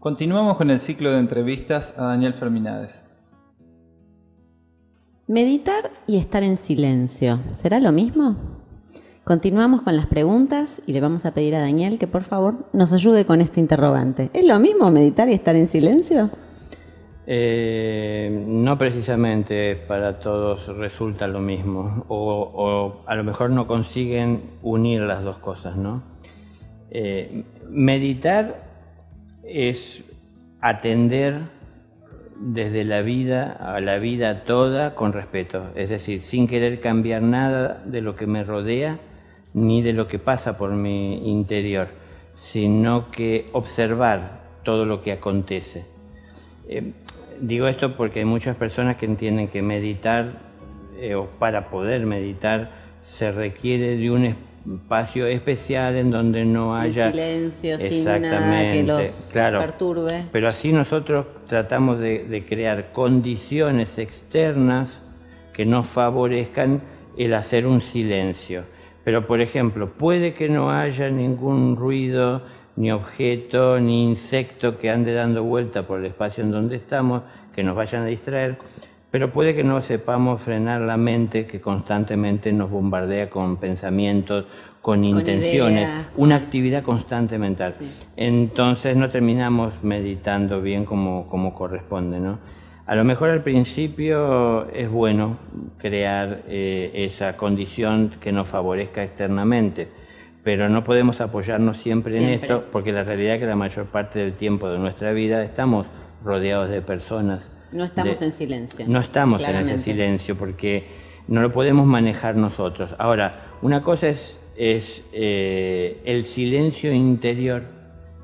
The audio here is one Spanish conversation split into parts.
Continuamos con el ciclo de entrevistas a Daniel Ferminades. Meditar y estar en silencio, ¿será lo mismo? Continuamos con las preguntas y le vamos a pedir a Daniel que por favor nos ayude con este interrogante. ¿Es lo mismo meditar y estar en silencio? Eh, no precisamente para todos resulta lo mismo, o, a lo mejor no consiguen unir las dos cosas, ¿no? Eh, meditar es atender desde la vida a la vida toda con respeto, es decir, sin querer cambiar nada de lo que me rodea ni de lo que pasa por mi interior, sino que observar todo lo que acontece. Eh, digo esto porque hay muchas personas que entienden que meditar eh, o para poder meditar se requiere de un espacio especial en donde no haya silencio, sin nada que los perturbe. Pero así nosotros tratamos de, crear condiciones externas que nos favorezcan el hacer un silencio. Pero por ejemplo, puede que no haya ningún ruido, ni objeto, ni insecto que ande dando vuelta por el espacio en donde estamos, que nos vayan a distraer pero puede que no sepamos frenar la mente que constantemente nos bombardea con pensamientos, con, intenciones, una actividad constante mental. Entonces no terminamos meditando bien como, como corresponde. ¿no? A lo mejor al principio es bueno crear eh, esa condición que nos favorezca externamente, pero no podemos apoyarnos siempre, siempre, en esto porque la realidad es que la mayor parte del tiempo de nuestra vida estamos rodeados de personas no estamos en silencio. No estamos en ese silencio porque no lo podemos manejar nosotros. Ahora, una cosa es, es eh, el silencio interior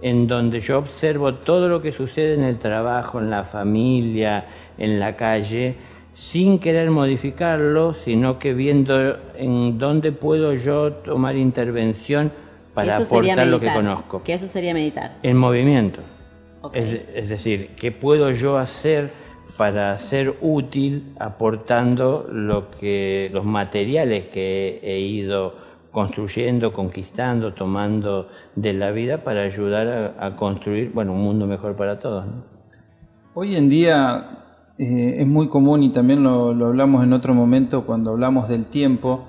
en donde yo observo todo lo que sucede en el trabajo, en la familia, en la calle, sin querer modificarlo, sino que viendo en dónde puedo yo tomar intervención para aportar lo que conozco. Que eso sería meditar. En movimiento. Es, es decir, ¿qué puedo yo hacer? para ser útil aportando lo que, los materiales que he ido construyendo, conquistando, tomando de la vida para ayudar a, construir bueno, un mundo mejor para todos. Hoy en día eh, es muy común y también lo, hablamos en otro momento cuando hablamos del tiempo,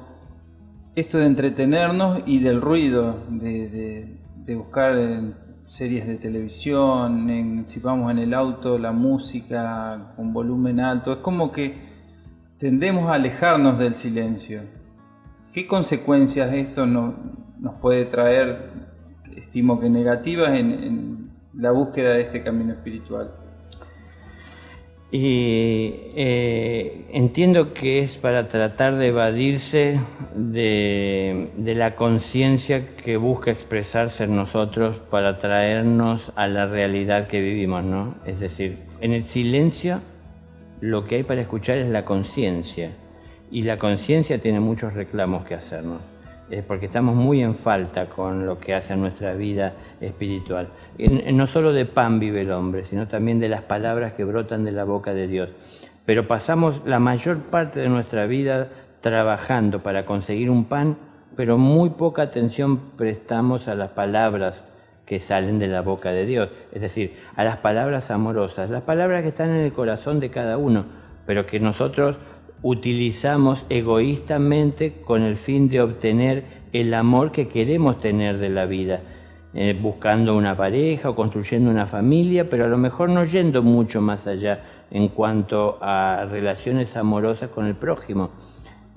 esto de entretenernos y del ruido, de, buscar series de televisión, en, si vamos en el auto, la música con volumen alto. Es como que tendemos a alejarnos del silencio. ¿Qué consecuencias esto nos puede traer, estimo que negativas, en la búsqueda de este camino espiritual? Y eh, entiendo que es para tratar de evadirse de, la conciencia que busca expresarse en nosotros para traernos a la realidad que vivimos, ¿no? Es decir, en el silencio lo que hay para escuchar es la conciencia y la conciencia tiene muchos reclamos que hacernos es porque estamos muy en falta con lo que hace nuestra vida espiritual. no solo de pan vive el hombre, sino también de las palabras que brotan de la boca de Dios. Pero pasamos la mayor parte de nuestra vida trabajando para conseguir un pan, pero muy poca atención prestamos a las palabras que salen de la boca de Dios, es decir, a las palabras amorosas, las palabras que están en el corazón de cada uno, pero que nosotros utilizamos egoístamente con el fin de obtener el amor que queremos tener de la vida, eh, buscando una pareja o construyendo una familia, pero a lo mejor no yendo mucho más allá en cuanto a relaciones amorosas con el prójimo.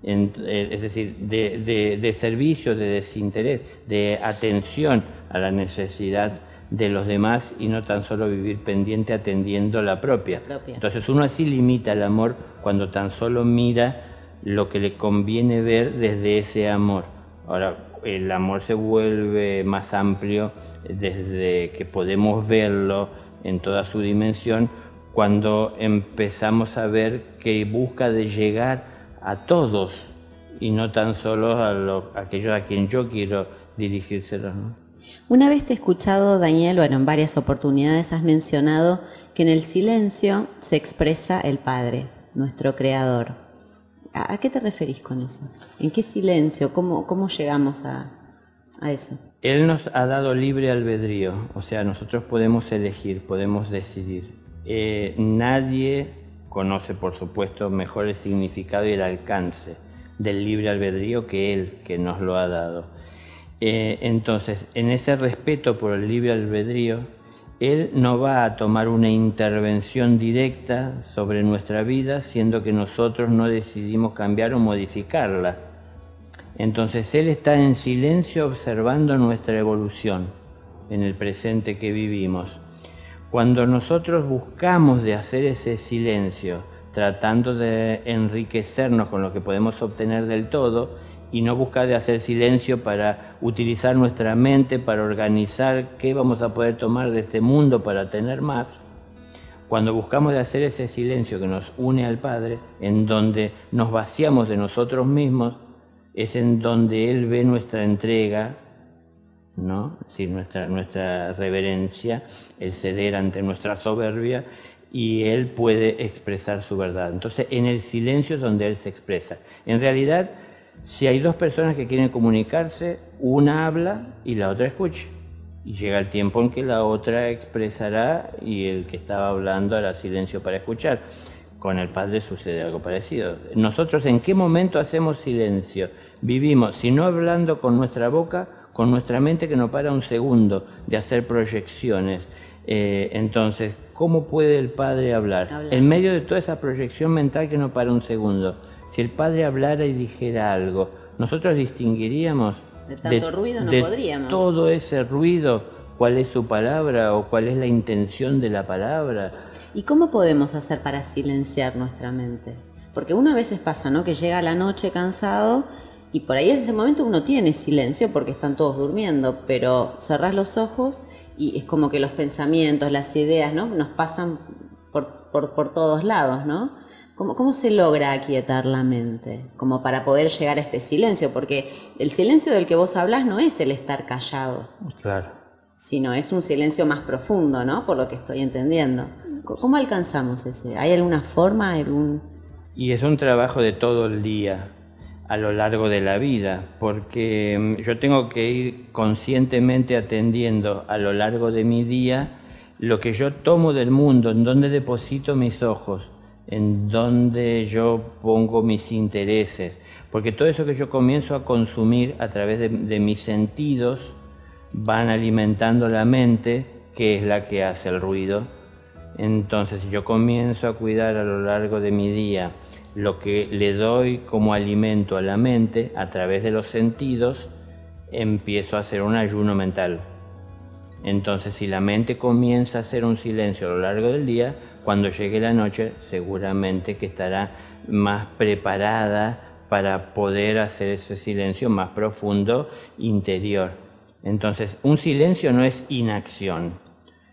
Eh, es decir, de, de servicio, de desinterés, de atención a la necesidad de los demás y no tan solo vivir pendiente atendiendo la propia. Entonces uno así limita el amor cuando tan solo mira lo que le conviene ver desde ese amor. Ahora, el amor se vuelve más amplio desde que podemos verlo en toda su dimensión cuando empezamos a ver que busca de llegar a todos y no tan solo a, aquellos a quien yo quiero dirigírselos. Una vez te he escuchado, Daniel, bueno, en varias oportunidades has mencionado que en el silencio se expresa el Padre, nuestro Creador. ¿A, qué te referís con eso? ¿En qué silencio? ¿Cómo, cómo llegamos a, a eso? Él nos ha dado libre albedrío, o sea, nosotros podemos elegir, podemos decidir. Eh, nadie conoce, por supuesto, mejor el significado y el alcance del libre albedrío que Él, que nos lo ha dado. Eh, entonces, en ese respeto por el libre albedrío, Él no va a tomar una intervención directa sobre nuestra vida, siendo que nosotros no decidimos cambiar o modificarla. Entonces Él está en silencio observando nuestra evolución en el presente que vivimos. Cuando nosotros buscamos de hacer ese silencio, tratando de enriquecernos con lo que podemos obtener del todo y no buscar de hacer silencio para utilizar nuestra mente, para organizar qué vamos a poder tomar de este mundo para tener más, cuando buscamos de hacer ese silencio que nos une al Padre, en donde nos vaciamos de nosotros mismos, es en donde Él ve nuestra entrega, ¿no? nuestra, nuestra reverencia, el ceder ante nuestra soberbia, y Él puede expresar su verdad. Entonces, en el silencio es donde Él se expresa. En realidad, si hay dos personas que quieren comunicarse, una habla y la otra escucha. Y llega el tiempo en que la otra expresará y el que estaba hablando hará silencio para escuchar. Con el Padre sucede algo parecido. Nosotros en qué momento hacemos silencio? Vivimos, si no hablando con nuestra boca, con nuestra mente que no para un segundo de hacer proyecciones. Eh, entonces, ¿cómo puede el Padre hablar? En medio de toda esa proyección mental que no para un segundo. Si el Padre hablara y dijera algo, nosotros distinguiríamos de tanto ruido no podríamos. Todo ese ruido, cuál es su palabra o cuál es la intención de la palabra. ¿Y cómo podemos hacer para silenciar nuestra mente? Porque uno a veces pasa, ¿no? Que llega la noche cansado y por ahí en ese momento uno tiene silencio porque están todos durmiendo, pero cerrás los ojos y es como que los pensamientos, las ideas, ¿no? Nos pasan por, por, todos lados, ¿no? ¿Cómo, ¿Cómo, se logra aquietar la mente? Como para poder llegar a este silencio, porque el silencio del que vos hablas no es el estar callado. Claro. Sino es un silencio más profundo, ¿no? Por lo que estoy entendiendo. ¿Cómo alcanzamos ese? ¿Hay alguna forma, algún...? Y es un trabajo de todo el día, a lo largo de la vida, porque mm, yo tengo que ir conscientemente atendiendo a lo largo de mi día lo que yo tomo del mundo, en donde deposito mis ojos, en donde yo pongo mis intereses, porque todo eso que yo comienzo a consumir a través de, de mis sentidos van alimentando la mente, que es la que hace el ruido, entonces, si yo comienzo a cuidar a lo largo de mi día lo que le doy como alimento a la mente a través de los sentidos, empiezo a hacer un ayuno mental. Entonces, si la mente comienza a hacer un silencio a lo largo del día, cuando llegue la noche, seguramente que estará más preparada para poder hacer ese silencio más profundo interior. Entonces, un silencio no es inacción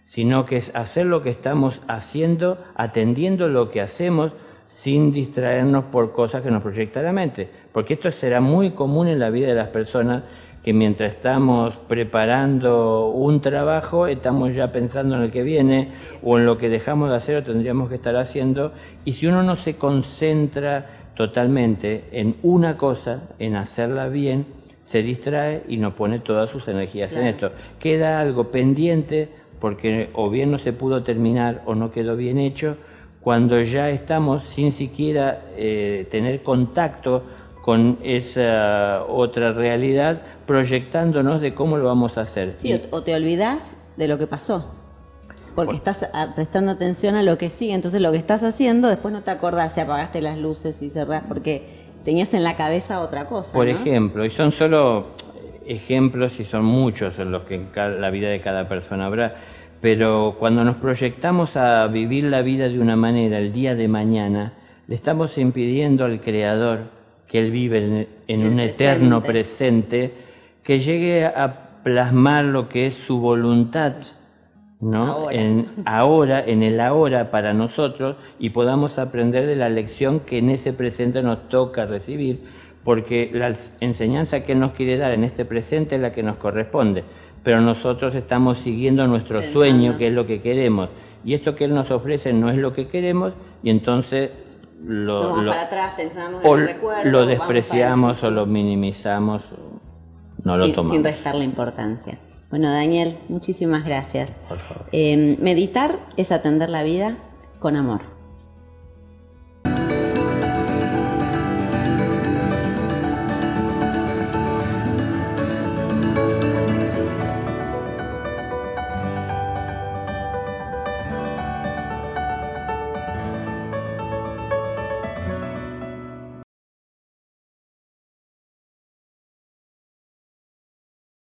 sino que es hacer lo que estamos haciendo, atendiendo lo que hacemos sin distraernos por cosas que nos proyecta la mente. Porque esto será muy común en la vida de las personas que mientras estamos preparando un trabajo, estamos ya pensando en el que viene o en lo que dejamos de hacer o tendríamos que estar haciendo. Y si uno no se concentra totalmente en una cosa, en hacerla bien, se distrae y no pone todas sus energías en esto. Queda algo pendiente porque o bien no se pudo terminar o no quedó bien hecho, cuando ya estamos sin siquiera eh, tener contacto con esa otra realidad, proyectándonos de cómo lo vamos a hacer. Sí, o te olvidas de lo que pasó, porque estás ah, prestando atención a lo que sigue, entonces lo que estás haciendo, después no te acordás si apagaste las luces y cerrás, porque tenías en la cabeza otra cosa. Por ejemplo, y son solo ejemplos y son muchos en los que en la vida de cada persona habrá, pero cuando nos proyectamos a vivir la vida de una manera el día de mañana, le estamos impidiendo al Creador que Él vive en, un eterno presente, que llegue a plasmar lo que es su voluntad, ¿no? En ahora, en el ahora para nosotros y podamos aprender de la lección que en ese presente nos toca recibir porque la enseñanza que Él nos quiere dar en este presente es la que nos corresponde, pero nosotros estamos siguiendo nuestro Pensando. sueño, que es lo que queremos. Y esto que Él nos ofrece no es lo que queremos, y entonces lo, Tomamos lo- para atrás, pensamos en el recuerdo. lo despreciamos o lo minimizamos, no lo sin, tomamos. sin restarle importancia. Bueno, Daniel, muchísimas gracias. Por favor. Eh, meditar es atender la vida con amor.